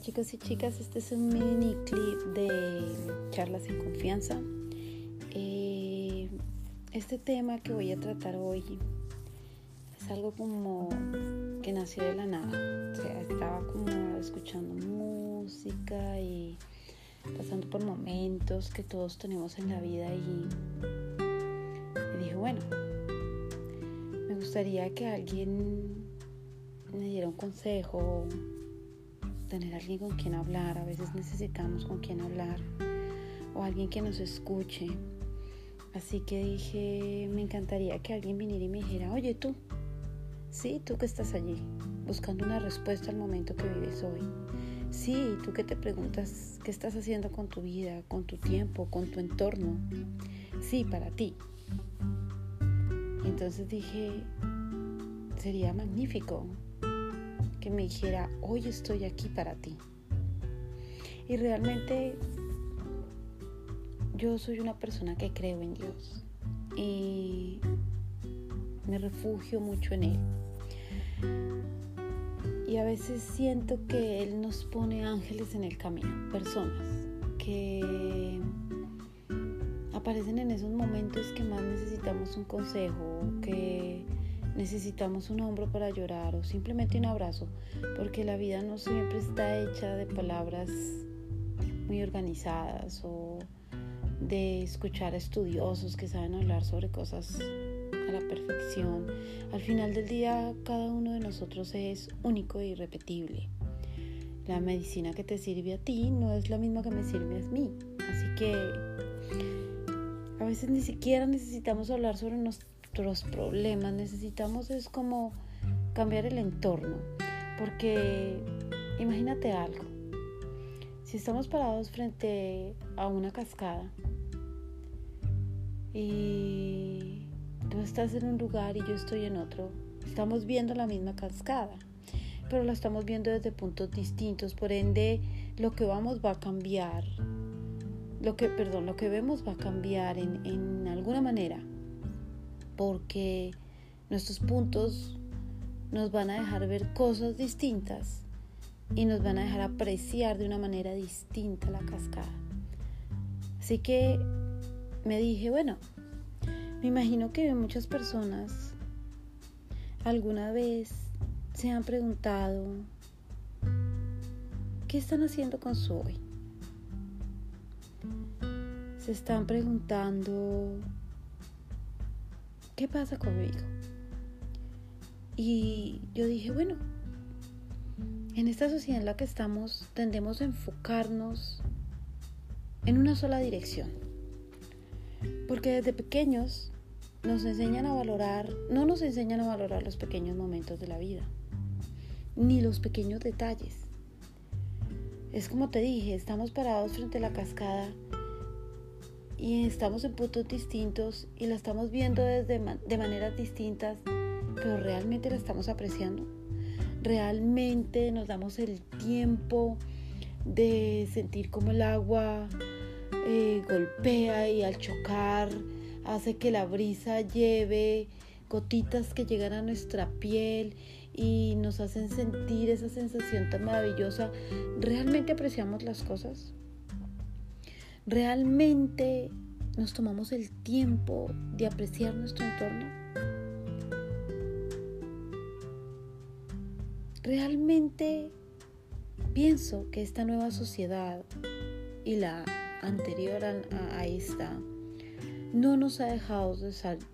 Chicos y chicas, este es un mini clip de charlas en confianza. Eh, este tema que voy a tratar hoy es algo como que nació de la nada. Estaba como escuchando música y pasando por momentos que todos tenemos en la vida y, y dije, bueno, me gustaría que alguien me diera un consejo tener alguien con quien hablar, a veces necesitamos con quien hablar o alguien que nos escuche. Así que dije, me encantaría que alguien viniera y me dijera, oye tú, sí, tú que estás allí, buscando una respuesta al momento que vives hoy. Sí, tú que te preguntas qué estás haciendo con tu vida, con tu tiempo, con tu entorno. Sí, para ti. Entonces dije, sería magnífico me dijera, hoy estoy aquí para ti. Y realmente yo soy una persona que creo en Dios y me refugio mucho en Él. Y a veces siento que Él nos pone ángeles en el camino, personas que aparecen en esos momentos que más necesitamos un consejo, que necesitamos un hombro para llorar o simplemente un abrazo, porque la vida no siempre está hecha de palabras muy organizadas o de escuchar a estudiosos que saben hablar sobre cosas a la perfección. Al final del día, cada uno de nosotros es único e irrepetible. La medicina que te sirve a ti no es la misma que me sirve a mí. Así que a veces ni siquiera necesitamos hablar sobre nuestros problemas, necesitamos es como cambiar el entorno, porque imagínate algo, si estamos parados frente a una cascada y tú estás en un lugar y yo estoy en otro, estamos viendo la misma cascada, pero la estamos viendo desde puntos distintos, por ende lo que vamos va a cambiar, lo que, perdón, lo que vemos va a cambiar en, en alguna manera porque nuestros puntos nos van a dejar ver cosas distintas y nos van a dejar apreciar de una manera distinta la cascada. Así que me dije, bueno, me imagino que muchas personas alguna vez se han preguntado, ¿qué están haciendo con su hoy? Se están preguntando, ¿qué pasa conmigo? Y yo dije, bueno, en esta sociedad en la que estamos tendemos a enfocarnos en una sola dirección. Porque desde pequeños nos enseñan a valorar, no nos enseñan a valorar los pequeños momentos de la vida, ni los pequeños detalles. Es como te dije, estamos parados frente a la cascada y estamos en puntos distintos y la estamos viendo desde de maneras distintas, pero realmente la estamos apreciando. Realmente nos damos el tiempo de sentir como el agua eh, golpea y al chocar hace que la brisa lleve gotitas que llegan a nuestra piel y nos hacen sentir esa sensación tan maravillosa. ¿Realmente apreciamos las cosas? ¿Realmente nos tomamos el tiempo de apreciar nuestro entorno? Realmente pienso que esta nueva sociedad y la anterior a, esta no nos ha dejado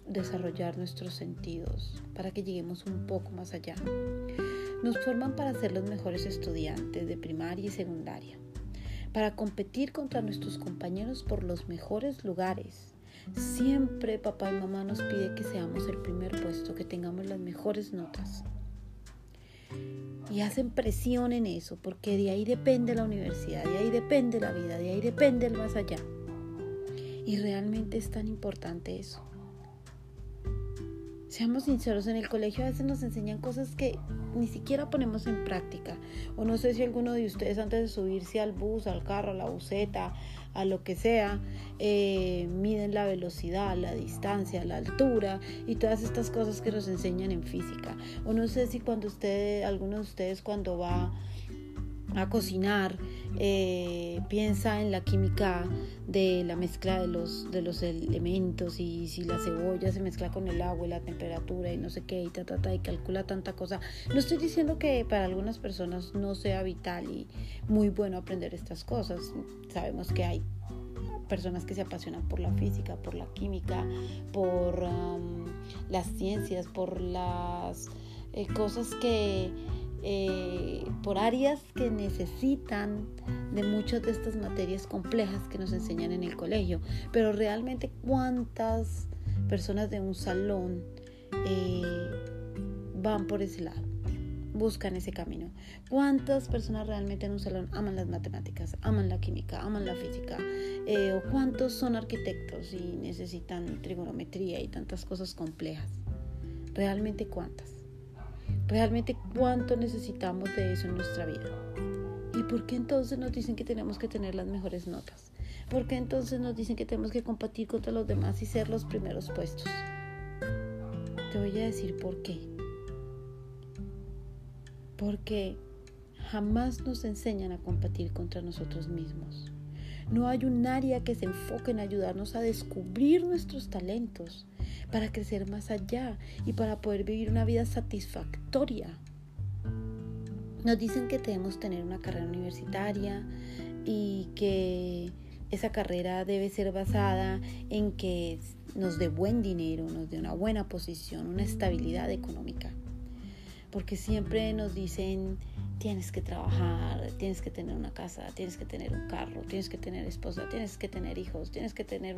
desarrollar nuestros sentidos para que lleguemos un poco más allá. Nos forman para ser los mejores estudiantes de primaria y secundaria para competir contra nuestros compañeros por los mejores lugares. Siempre papá y mamá nos pide que seamos el primer puesto, que tengamos las mejores notas. Y hacen presión en eso, porque de ahí depende la universidad, de ahí depende la vida, de ahí depende el más allá. Y realmente es tan importante eso. Seamos sinceros, en el colegio a veces nos enseñan cosas que ni siquiera ponemos en práctica. O no sé si alguno de ustedes antes de subirse al bus, al carro, a la buseta, a lo que sea, eh, miden la velocidad, la distancia, la altura y todas estas cosas que nos enseñan en física. O no sé si cuando ustedes, alguno de ustedes cuando va a cocinar, eh, piensa en la química de la mezcla de los, de los elementos y si la cebolla se mezcla con el agua y la temperatura y no sé qué y ta, ta, ta, y calcula tanta cosa. No estoy diciendo que para algunas personas no sea vital y muy bueno aprender estas cosas. Sabemos que hay personas que se apasionan por la física, por la química, por um, las ciencias, por las eh, cosas que eh, por áreas que necesitan de muchas de estas materias complejas que nos enseñan en el colegio. Pero realmente cuántas personas de un salón eh, van por ese lado, buscan ese camino. ¿Cuántas personas realmente en un salón aman las matemáticas, aman la química, aman la física? Eh, ¿O cuántos son arquitectos y necesitan trigonometría y tantas cosas complejas? ¿Realmente cuántas? Realmente cuánto necesitamos de eso en nuestra vida. ¿Y por qué entonces nos dicen que tenemos que tener las mejores notas? ¿Por qué entonces nos dicen que tenemos que competir contra los demás y ser los primeros puestos? Te voy a decir por qué. Porque jamás nos enseñan a competir contra nosotros mismos. No hay un área que se enfoque en ayudarnos a descubrir nuestros talentos, para crecer más allá y para poder vivir una vida satisfactoria. Nos dicen que debemos tener una carrera universitaria y que esa carrera debe ser basada en que nos dé buen dinero, nos dé una buena posición, una estabilidad económica. Porque siempre nos dicen tienes que trabajar, tienes que tener una casa, tienes que tener un carro, tienes que tener esposa, tienes que tener hijos, tienes que tener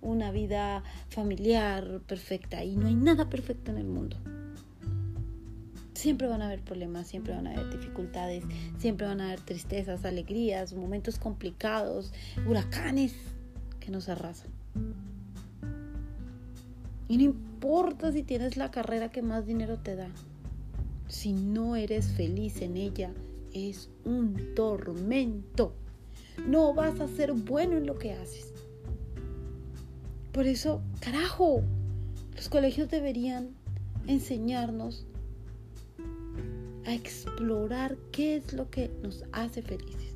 una, vida familiar perfecta. Y no hay nada perfecto en el mundo. Siempre van a haber problemas, siempre van a haber dificultades, siempre van a haber tristezas, alegrías, momentos complicados, huracanes que nos arrasan. Y no importa si tienes la carrera que más dinero te da si no eres feliz en ella, es un tormento. No vas a ser bueno en lo que haces. Por eso, carajo, los colegios deberían enseñarnos a explorar qué es lo que nos hace felices.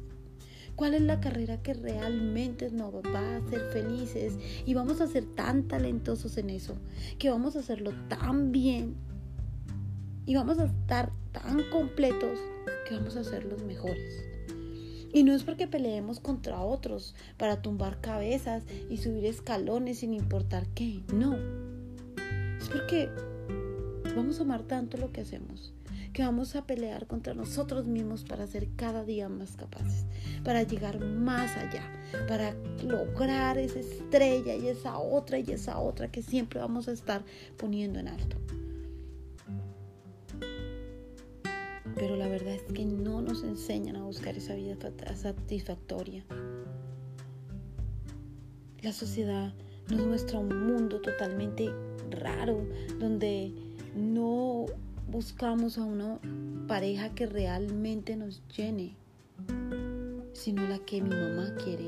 ¿Cuál es la carrera que realmente nos va a hacer felices? Y vamos a ser tan talentosos en eso, que vamos a hacerlo tan bien y vamos a estar tan completos que vamos a ser los mejores. Y no es porque peleemos contra otros para tumbar cabezas y subir escalones sin importar qué, no. Es porque vamos a amar tanto lo que hacemos que vamos a pelear contra nosotros mismos para ser cada día más capaces, para llegar más allá, para lograr esa estrella y esa otra y esa otra que siempre vamos a estar poniendo en alto. Pero la verdad es que no nos enseñan a buscar esa vida satisfactoria. La sociedad nos muestra un mundo totalmente raro, donde no buscamos a una pareja que realmente nos llene, sino la que mi mamá quiere,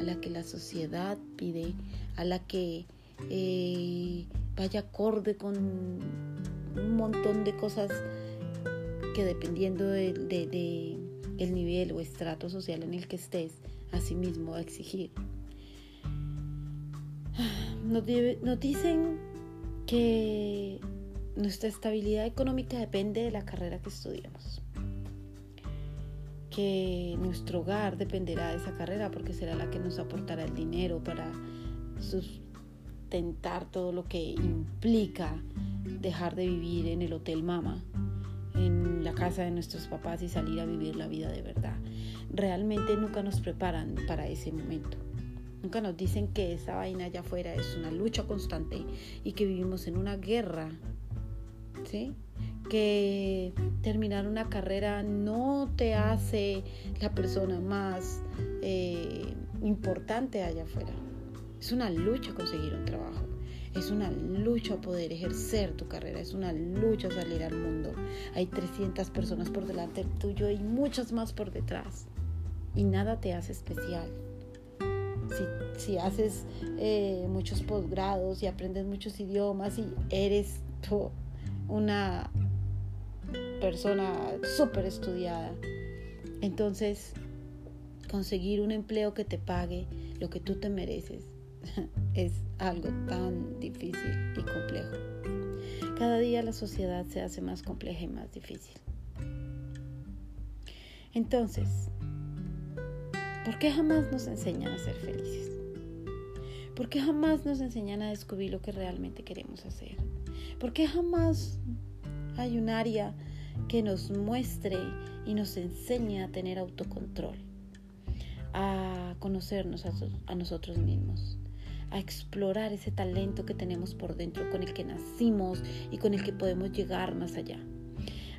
a la que la sociedad pide, a la que eh, vaya acorde con un montón de cosas que dependiendo del de, el nivel o estrato social en el que estés, asimismo va a exigir. Nos, nos dicen que nuestra estabilidad económica depende de la carrera que estudiamos. Que nuestro hogar dependerá de esa carrera porque será la que nos aportará el dinero para sustentar todo lo que implica dejar de vivir en el Hotel Mama en la casa de nuestros papás y salir a vivir la vida de verdad. Realmente nunca nos preparan para ese momento. Nunca nos dicen que esa vaina allá afuera es una lucha constante y que vivimos en una guerra. ¿Sí? Que terminar una carrera no te hace la persona más eh, importante allá afuera. Es una lucha conseguir un trabajo. Es una lucha poder ejercer tu carrera, es una lucha salir al mundo. Hay 300 personas por delante tuyo y muchas más por detrás. Y nada te hace especial. Si, haces eh, muchos posgrados y aprendes muchos idiomas y eres tú una persona súper estudiada, Entonces, conseguir un empleo que te pague lo que tú te mereces es algo tan difícil y complejo. Cada día la sociedad se hace más compleja y más difícil. Entonces, ¿por qué jamás nos enseñan a ser felices? ¿Por qué jamás nos enseñan a descubrir lo que realmente queremos hacer? ¿Por qué jamás hay un área que nos muestre y nos enseñe a tener autocontrol, a conocernos a, nosotros mismos, a explorar ese talento que tenemos por dentro, con el que nacimos y con el que podemos llegar más allá,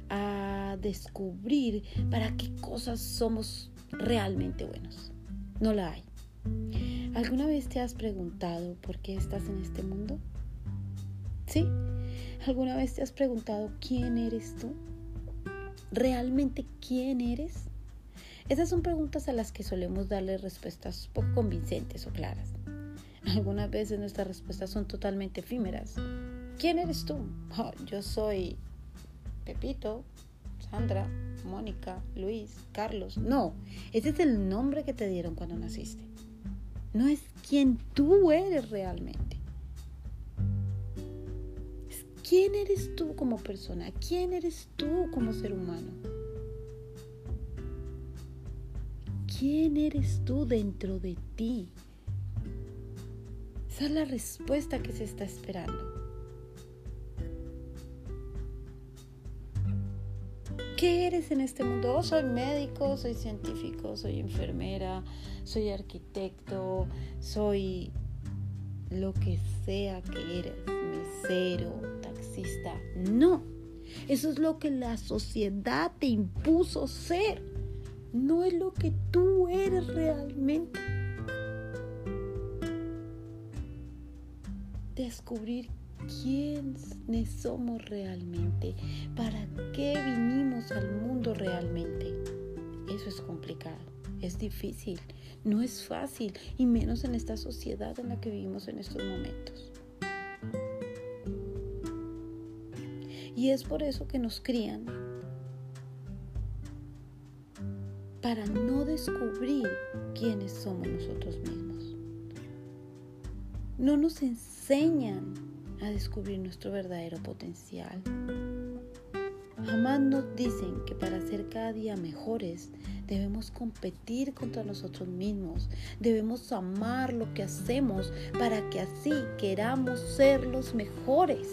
a descubrir para qué cosas somos realmente buenos. No la hay. ¿Alguna vez te has preguntado por qué estás en este mundo? ¿Sí? ¿Alguna vez te has preguntado quién eres tú? ¿Realmente quién eres? Esas son preguntas a las que solemos darle respuestas poco convincentes o claras. Algunas veces nuestras respuestas son totalmente efímeras. ¿Quién eres tú? Oh, yo soy Pepito, Sandra, Mónica, Luis, Carlos. No, ese es el nombre que te dieron cuando naciste. No es quién tú eres realmente. ¿Quién eres tú como persona? ¿Quién eres tú como ser humano? ¿Quién eres tú dentro de ti? Esa es la respuesta que se está esperando. ¿Qué eres en este mundo? Oh, soy médico, soy científico, soy enfermera, soy arquitecto, soy lo que sea que eres, mesero, no, eso es lo que la sociedad te impuso ser. No es lo que tú eres realmente. Descubrir quiénes somos realmente, para qué vinimos al mundo realmente. Eso es complicado, es difícil, no es fácil, y menos en esta sociedad en la que vivimos en estos momentos. Y es por eso que nos crían para no descubrir quiénes somos nosotros mismos. No nos enseñan a descubrir nuestro verdadero potencial. Jamás nos dicen que para ser cada día mejores debemos competir contra nosotros mismos, debemos amar lo que hacemos para que así queramos ser los mejores.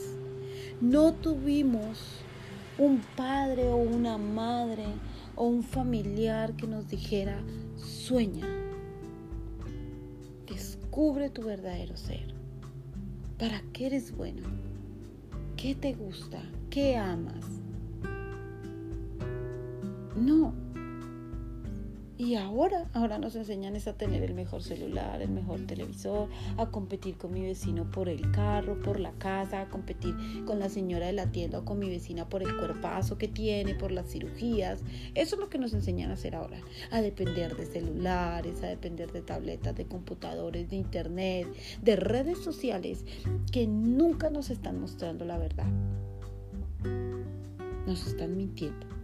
No tuvimos un padre o una madre o un familiar que nos dijera, sueña, descubre tu verdadero ser. ¿Para qué eres bueno? ¿Qué te gusta? ¿Qué amas? No, y ahora, ahora nos enseñan a tener el mejor celular, el mejor televisor, a competir con mi vecino por el carro, por la casa, a competir con la señora de la tienda o con mi vecina por el cuerpazo que tiene, por las cirugías. Eso es lo que nos enseñan a hacer ahora, a depender de celulares, a depender de tabletas, de computadores, de internet, de redes sociales que nunca nos están mostrando la verdad. Nos están mintiendo.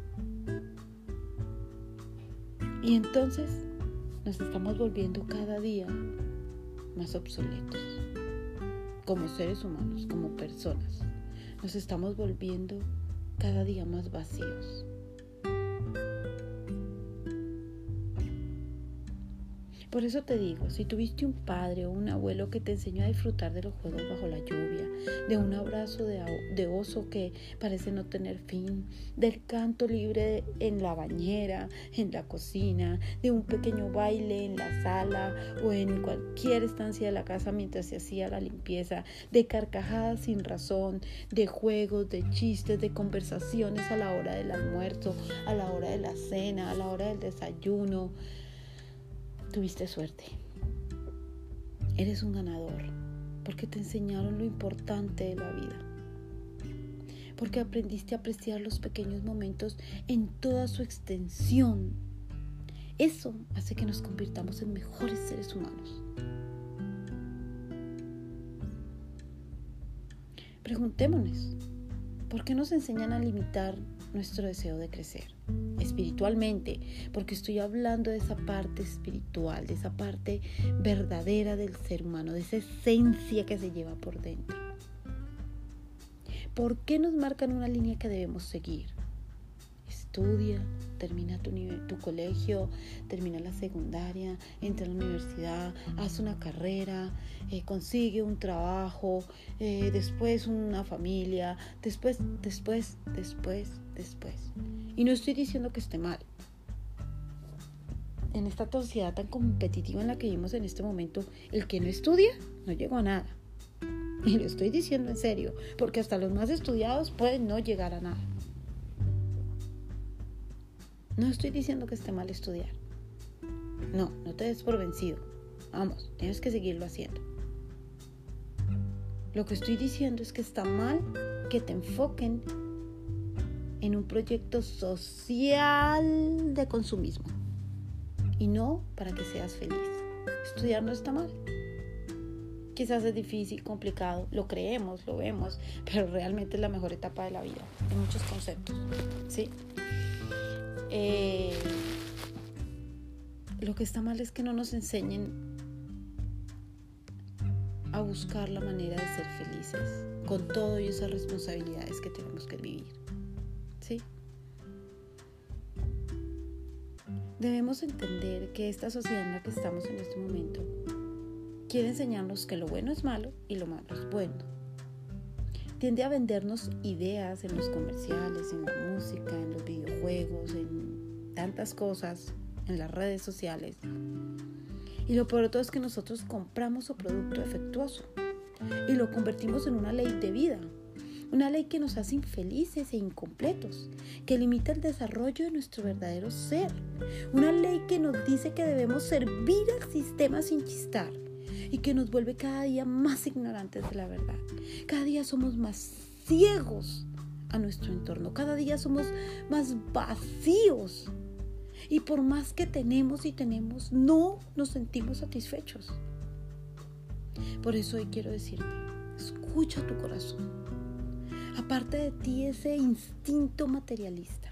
Y entonces nos estamos volviendo cada día más obsoletos, como seres humanos, como personas. Nos estamos volviendo cada día más vacíos. Por eso te digo, si tuviste un padre o un abuelo que te enseñó a disfrutar de los juegos bajo la lluvia, de un abrazo de, oso que parece no tener fin, del canto libre en la bañera, en la cocina, de un pequeño baile en la sala o en cualquier estancia de la casa mientras se hacía la limpieza, de carcajadas sin razón, de juegos, de chistes, de conversaciones a la hora del almuerzo, a la hora de la cena, a la hora del desayuno, tuviste suerte. Eres un ganador porque te enseñaron lo importante de la vida. Porque aprendiste a apreciar los pequeños momentos en toda su extensión. Eso hace que nos convirtamos en mejores seres humanos. Preguntémonos, ¿por qué nos enseñan a limitar nuestro deseo de crecer? ¿Es espiritualmente, porque estoy hablando de esa parte espiritual, de esa parte verdadera del ser humano, de esa esencia que se lleva por dentro. ¿Por qué nos marcan una línea que debemos seguir? Estudia, termina tu, tu colegio, termina la secundaria, entra a la universidad, haz una carrera, eh, consigue un trabajo, eh, después una familia, después, después, después, después. Y no estoy diciendo que esté mal. En esta sociedad tan competitiva en la que vivimos en este momento, el que no estudia no llegó a nada. Y lo estoy diciendo en serio, porque hasta los más estudiados pueden no llegar a nada. No estoy diciendo que esté mal estudiar. No, no te des por vencido. Vamos, tienes que seguirlo haciendo. Lo que estoy diciendo es que está mal que te enfoquen en un proyecto social de consumismo y no para que seas feliz. Estudiar no está mal. Quizás es difícil, complicado, lo creemos, lo vemos, pero realmente es la mejor etapa de la vida en muchos conceptos. ¿sí? Eh, lo que está mal es que no nos enseñen a buscar la manera de ser felices con todo y esas responsabilidades que tenemos que vivir. ¿Sí? Debemos entender que esta sociedad en la que estamos en este momento quiere enseñarnos que lo bueno es malo y lo malo es bueno. Tiende a vendernos ideas en los comerciales, en la música, en los videojuegos, en tantas cosas, en las redes sociales. Y lo peor de todo es que nosotros compramos su producto defectuoso y lo convertimos en una ley de vida, una ley que nos hace infelices e incompletos, que limita el desarrollo de nuestro verdadero ser, una ley que nos dice que debemos servir al sistema sin chistar, y que nos vuelve cada día más ignorantes de la verdad. Cada día somos más ciegos a nuestro entorno, cada día somos más vacíos y por más que tenemos y tenemos, no nos sentimos satisfechos. Por eso hoy quiero decirte, escucha tu corazón. Aparte de ti ese instinto materialista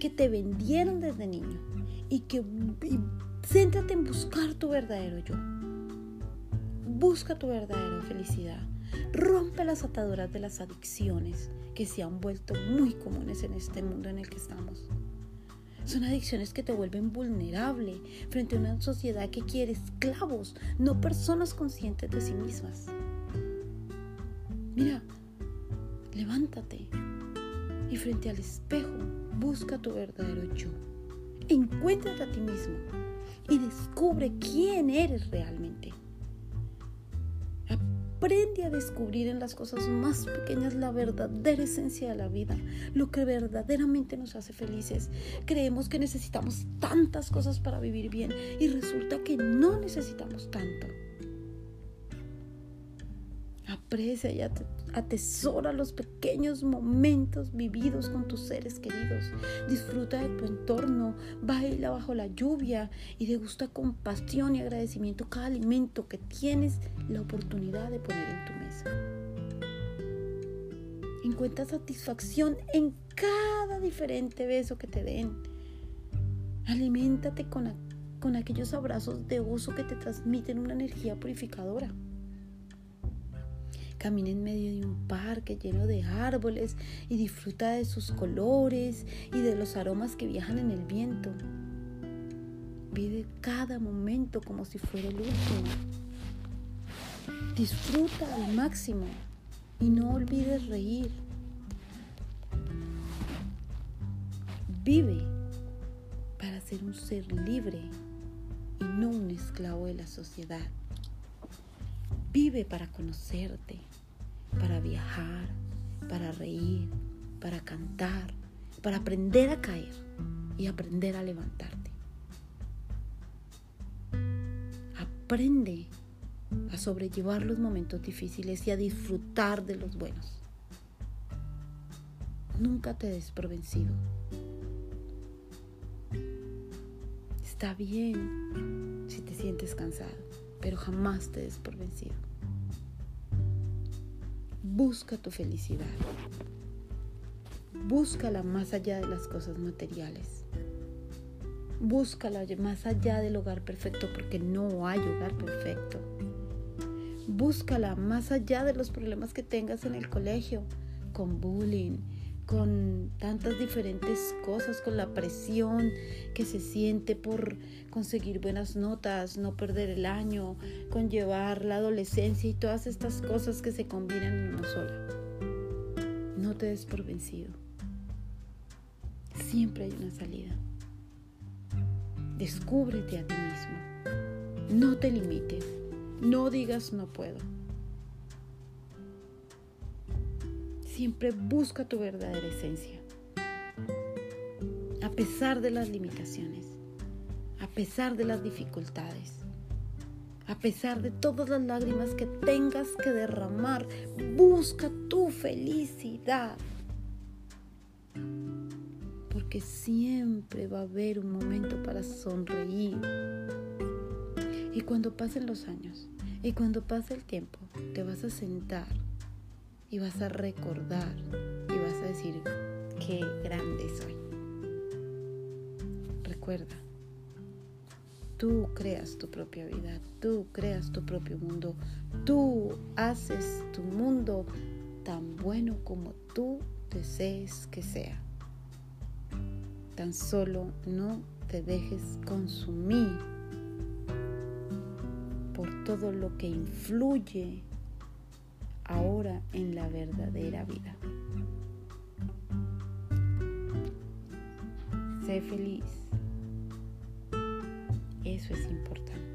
que te vendieron desde niño y que y céntrate en buscar tu verdadero yo. Busca tu verdadera felicidad. Rompe las ataduras de las adicciones que se han vuelto muy comunes en este mundo en el que estamos. Son adicciones que te vuelven vulnerable frente a una sociedad que quiere esclavos, no personas conscientes de sí mismas. Mira, levántate y frente al espejo busca tu verdadero yo. Encuéntrate a ti mismo y descubre quién eres realmente. Aprende a descubrir en las cosas más pequeñas la verdadera esencia de la vida, lo que verdaderamente nos hace felices. Creemos que necesitamos tantas cosas para vivir bien y resulta que no necesitamos tanto. Aprecia y atesora los pequeños momentos vividos con tus seres queridos. Disfruta de tu entorno, baila bajo la lluvia y degusta con pasión y agradecimiento cada alimento que tienes la oportunidad de poner en tu mesa. Encuentra satisfacción en cada diferente beso que te den. Aliméntate con, con aquellos abrazos de oso que te transmiten una energía purificadora. Camina en medio de un parque lleno de árboles y disfruta de sus colores y de los aromas que viajan en el viento. Vive cada momento como si fuera el último. Disfruta al máximo y no olvides reír. Vive para ser un ser libre y no un esclavo de la sociedad. Vive para conocerte, para viajar, para reír, para cantar, para aprender a caer y aprender a levantarte. Aprende a sobrellevar los momentos difíciles y a disfrutar de los buenos. Nunca te des por vencido. Está bien si te sientes cansado, pero jamás te des por vencido. Busca tu felicidad. búscala más allá de las cosas materiales. Búscala más allá del hogar perfecto porque no hay hogar perfecto. Búscala más allá de los problemas que tengas en el colegio, con bullying, con tantas diferentes cosas, con la presión que se siente por conseguir buenas notas, no perder el año, con llevar la adolescencia y todas estas cosas que se combinan en una sola. No te des por vencido. Siempre hay una salida. Descúbrete a ti mismo. No te limites. No digas no puedo. Siempre busca tu verdadera esencia. A pesar de las limitaciones, a pesar de las dificultades, a pesar de todas las lágrimas que tengas que derramar, busca tu felicidad. Porque siempre va a haber un momento para sonreír. Y cuando pasen los años y cuando pase el tiempo, te vas a sentar y vas a recordar y vas a decir, qué grande soy. Recuerda, tú creas tu propia vida, tú creas tu propio mundo, tú haces tu mundo tan bueno como tú desees que sea. Tan solo no te dejes consumir por todo lo que influye ahora en la verdadera vida. Sé feliz. Eso es importante.